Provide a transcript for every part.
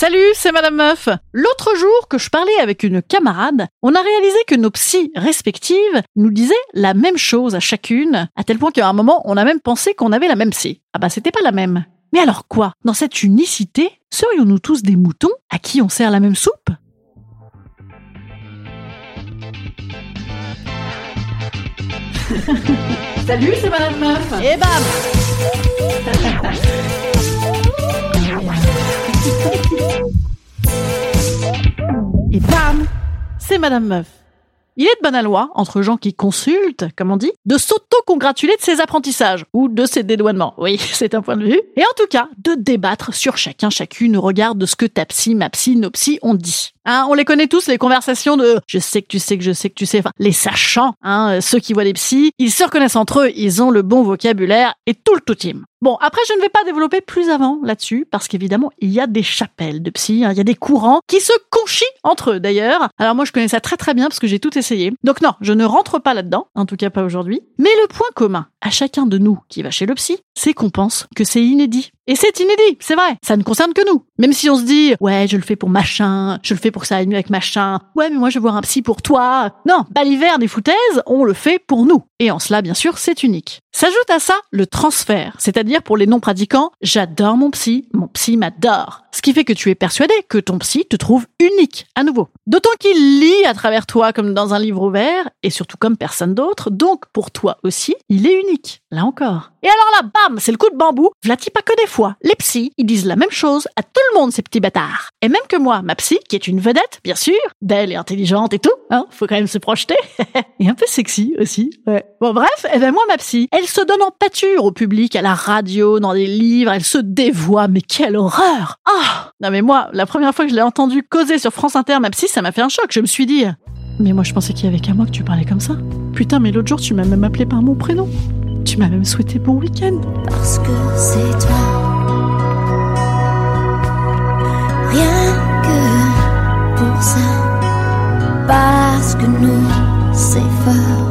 Salut, c'est Madame Meuf. L'autre jour que je parlais avec une camarade, on a réalisé que nos psys respectives nous disaient la même chose à chacune, à tel point qu'à un moment, on a même pensé qu'on avait la même psy. Ah bah c'était pas la même. Mais alors quoi? Dans cette unicité, serions-nous tous des moutons à qui on sert la même soupe? Salut, c'est Madame Meuf. Et bam Madame Meuf. Il est de bonne loi, entre gens qui consultent, comme on dit, de s'auto-congratuler de ses apprentissages, ou de ses dédouanements. Oui, c'est un point de vue. Et en tout cas, de débattre sur chacun, chacune au regard de ce que ta psy, ma psy, nos psy ont dit. Hein, on les connaît tous, les conversations de je sais que tu sais que je sais que tu sais, enfin, les sachants, hein, ceux qui voient les psys, ils se reconnaissent entre eux, ils ont le bon vocabulaire et tout le tout. Bon, après, je ne vais pas développer plus avant là-dessus, parce qu'évidemment, il y a des chapelles de psy, hein, il y a des courants qui se conchient entre eux d'ailleurs. Alors moi, je connais ça très très bien parce que j'ai tout essayé. Donc non, je ne rentre pas là-dedans, en tout cas pas aujourd'hui. Mais le point commun à chacun de nous qui va chez le psy, c'est qu'on pense que c'est inédit. Et c'est inédit, c'est vrai. Ça ne concerne que nous. Même si on se dit, ouais, je le fais pour machin, je le fais pour que ça aille mieux avec machin. Ouais, mais moi, je veux voir un psy pour toi. Non, l'hiver des foutaises, on le fait pour nous. Et en cela, bien sûr, c'est unique. S'ajoute à ça le transfert, c'est-à-dire pour les non-pratiquants, j'adore mon psy, mon psy m'adore. Ce qui fait que tu es persuadé que ton psy te trouve unique, à nouveau. D'autant qu'il lit à travers toi comme dans un livre ouvert, et surtout comme personne d'autre, donc pour toi aussi, il est unique. Là encore. Et alors là, bam, c'est le coup de bambou. Vlati pas que des fois. Les psys, ils disent la même chose à tout le monde, ces petits bâtards. Et même que moi, ma psy, qui est une vedette, bien sûr, belle et intelligente et tout, hein, faut quand même se projeter. et un peu sexy aussi, ouais. Bon bref, et eh ben moi, ma psy, elle se donne en pâture au public, à la radio, dans des livres, elle se dévoie, mais quelle horreur Ah Non mais moi, la première fois que je l'ai entendu causer sur France Inter, ma psy, ça m'a fait un choc. Je me suis dit... Mais moi, je pensais qu'il y avait qu'à moi que tu parlais comme ça. Putain, mais l'autre jour, tu m'as même appelé par mon prénom. Tu m'as même souhaité bon week-end. Parce que c'est toi. Rien que pour ça. Parce que nous, c'est fort.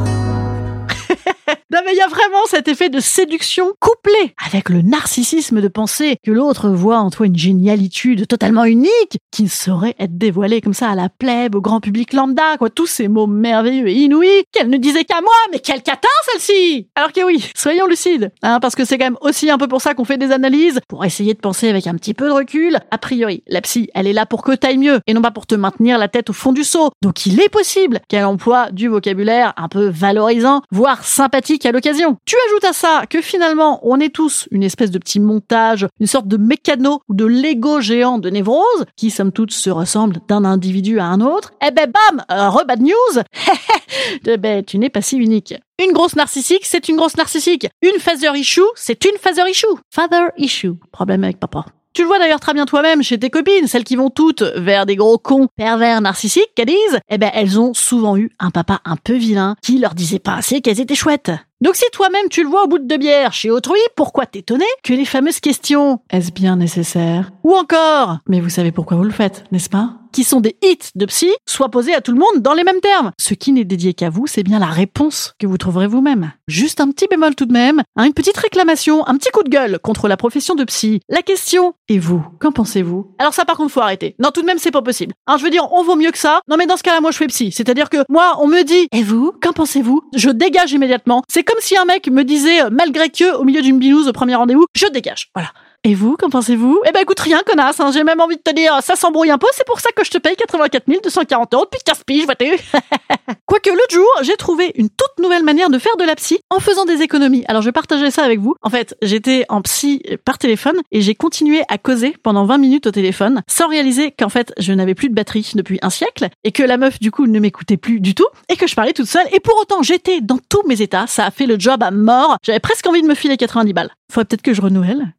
Il y a vraiment cet effet de séduction couplé avec le narcissisme de penser que l'autre voit en toi une génialitude totalement unique qui ne saurait être dévoilée comme ça à la plèbe, au grand public lambda, quoi. Tous ces mots merveilleux et inouïs qu'elle ne disait qu'à moi, mais quel catin celle-ci Alors que oui, soyons lucides, hein, parce que c'est quand même aussi un peu pour ça qu'on fait des analyses, pour essayer de penser avec un petit peu de recul. A priori, la psy, elle est là pour que t'ailles mieux et non pas pour te maintenir la tête au fond du seau. Donc il est possible qu'elle emploie du vocabulaire un peu valorisant, voire sympathique à l'occasion. Tu ajoutes à ça que finalement, on est tous une espèce de petit montage, une sorte de mécano ou de Lego géant de névrose, qui somme toute se ressemble d'un individu à un autre. Eh ben bam, euh, re bad news Eh ben, tu n'es pas si unique. Une grosse narcissique, c'est une grosse narcissique. Une father issue, c'est une father issue. Father issue. Problème avec papa. Tu le vois d'ailleurs très bien toi-même chez tes copines, celles qui vont toutes vers des gros cons pervers narcissiques qu'elles disent, eh ben elles ont souvent eu un papa un peu vilain qui leur disait pas assez qu'elles étaient chouettes. Donc si toi-même tu le vois au bout de deux bières chez autrui, pourquoi t'étonner que les fameuses questions? Est-ce bien nécessaire? Ou encore? Mais vous savez pourquoi vous le faites, n'est-ce pas? Qui sont des hits de psy soient posés à tout le monde dans les mêmes termes. Ce qui n'est dédié qu'à vous, c'est bien la réponse que vous trouverez vous-même. Juste un petit bémol tout de même, hein, une petite réclamation, un petit coup de gueule contre la profession de psy. La question, et vous, qu'en pensez-vous? Alors ça par contre faut arrêter. Non tout de même c'est pas possible. Alors je veux dire, on vaut mieux que ça. Non mais dans ce cas-là moi je fais psy. C'est-à-dire que moi on me dit, et vous, qu'en pensez-vous? Je dégage immédiatement. C'est comme si un mec me disait, malgré que, au milieu d'une binouse au premier rendez-vous, je dégage. Voilà. Et vous, qu'en pensez-vous? Eh ben écoute, rien, connasse, hein. j'ai même envie de te dire, ça s'embrouille un peu, c'est pour ça que je te paye 84 240 euros depuis 15 piges, vois-tu Quoique l'autre jour, j'ai trouvé une toute nouvelle manière de faire de la psy en faisant des économies. Alors je vais partager ça avec vous. En fait, j'étais en psy par téléphone et j'ai continué à causer pendant 20 minutes au téléphone sans réaliser qu'en fait, je n'avais plus de batterie depuis un siècle et que la meuf du coup ne m'écoutait plus du tout et que je parlais toute seule et pour autant, j'étais dans tous mes états, ça a fait le job à mort. J'avais presque envie de me filer 90 balles. Faudrait peut-être que je renouvelle.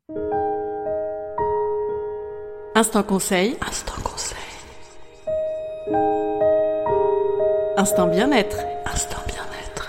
Instant conseil. Instant conseil. Instant bien-être. Instant bien-être.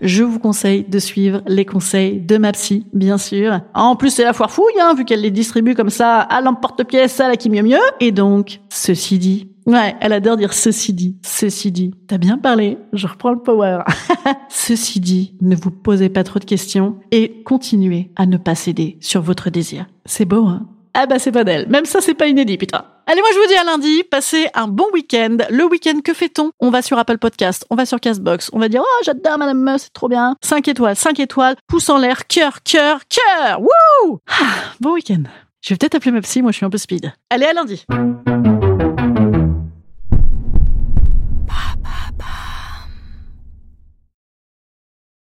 Je vous conseille de suivre les conseils de ma psy, bien sûr. En plus, c'est la foire fouille, hein, vu qu'elle les distribue comme ça à l'emporte-pièce, à la qui mieux mieux. Et donc, ceci dit, Ouais, elle adore dire ceci dit, ceci dit. T'as bien parlé, je reprends le power. ceci dit, ne vous posez pas trop de questions et continuez à ne pas céder sur votre désir. C'est beau, hein? Ah bah c'est pas d'elle. Même ça, c'est pas inédit, putain. Allez, moi je vous dis à lundi, passez un bon week-end. Le week-end, que fait-on? On va sur Apple Podcast, on va sur Castbox, on va dire « Oh, j'adore Madame Meuf, c'est trop bien !» 5 étoiles, 5 étoiles, pouce en l'air, cœur, cœur, cœur Wouh ah, Bon week-end. Je vais peut-être appeler ma psy, moi je suis un peu speed. Allez, à lundi